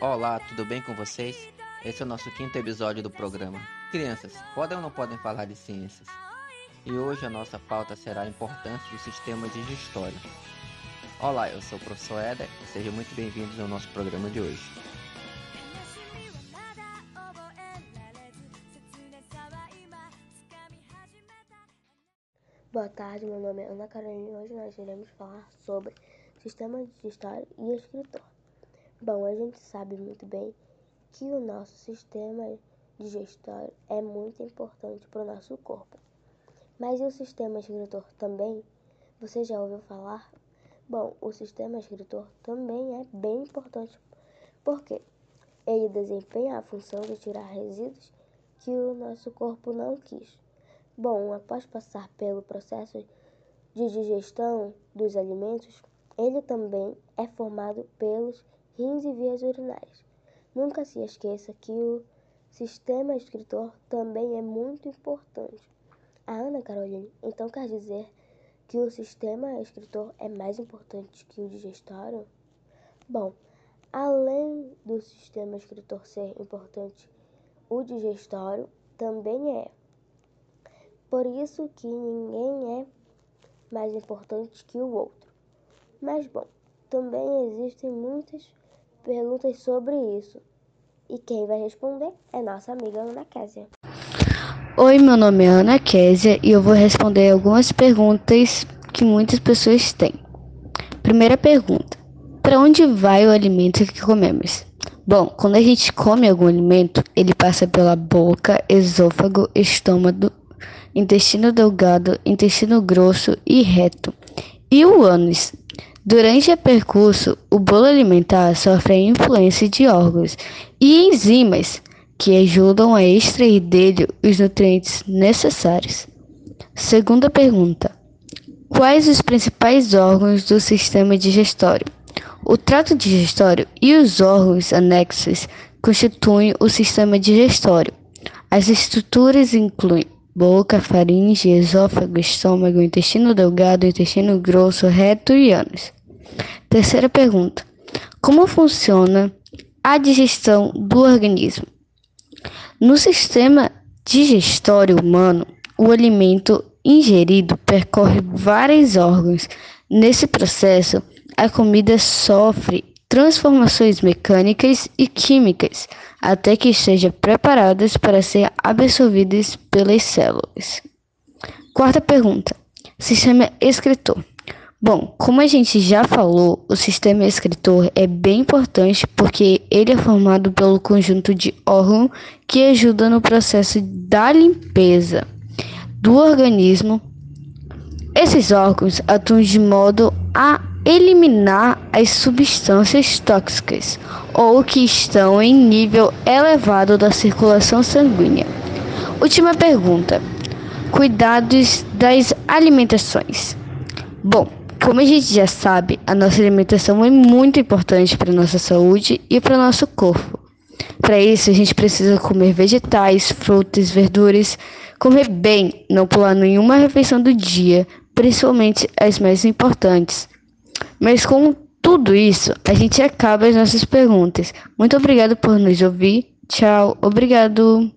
Olá, tudo bem com vocês? Esse é o nosso quinto episódio do programa. Crianças, podem ou não podem falar de ciências? E hoje a nossa pauta será a importância do sistema digestório. Olá, eu sou o professor Éder e sejam muito bem-vindos ao nosso programa de hoje. Boa tarde, meu nome é Ana Carolina e hoje nós iremos falar sobre sistema digestório e escritor. Bom, a gente sabe muito bem que o nosso sistema digestório é muito importante para o nosso corpo. Mas e o sistema escritor também? Você já ouviu falar? Bom, o sistema escritor também é bem importante porque ele desempenha a função de tirar resíduos que o nosso corpo não quis. Bom, após passar pelo processo de digestão dos alimentos, ele também é formado pelos rins e vias urinárias. Nunca se esqueça que o sistema escritor também é muito importante. A Ana Caroline então quer dizer que o sistema escritor é mais importante que o digestório? Bom, além do sistema escritor ser importante, o digestório também é. Por isso que ninguém é mais importante que o outro. Mas bom, também existem muitas perguntas sobre isso. E quem vai responder é nossa amiga Ana Késia. Oi, meu nome é Ana Késia e eu vou responder algumas perguntas que muitas pessoas têm. Primeira pergunta: Para onde vai o alimento que comemos? Bom, quando a gente come algum alimento, ele passa pela boca, esôfago, estômago, intestino delgado, intestino grosso e reto, e o ânus, Durante o percurso, o bolo alimentar sofre a influência de órgãos e enzimas que ajudam a extrair dele os nutrientes necessários. Segunda pergunta: Quais os principais órgãos do sistema digestório? O trato digestório e os órgãos anexos constituem o sistema digestório. As estruturas incluem boca, faringe, esôfago, estômago, intestino delgado, intestino grosso, reto e ânus. Terceira pergunta: Como funciona a digestão do organismo? No sistema digestório humano, o alimento ingerido percorre vários órgãos. Nesse processo, a comida sofre transformações mecânicas e químicas até que esteja preparada para ser absorvida pelas células. Quarta pergunta: Sistema excretor. Bom, como a gente já falou, o sistema excretor é bem importante porque ele é formado pelo conjunto de órgãos que ajuda no processo da limpeza do organismo. Esses órgãos atuam de modo a eliminar as substâncias tóxicas ou que estão em nível elevado da circulação sanguínea. Última pergunta: Cuidados das alimentações. Bom, como a gente já sabe, a nossa alimentação é muito importante para a nossa saúde e para o nosso corpo. Para isso, a gente precisa comer vegetais, frutas, verduras, comer bem, não pular nenhuma refeição do dia, principalmente as mais importantes. Mas com tudo isso, a gente acaba as nossas perguntas. Muito obrigado por nos ouvir. Tchau, obrigado.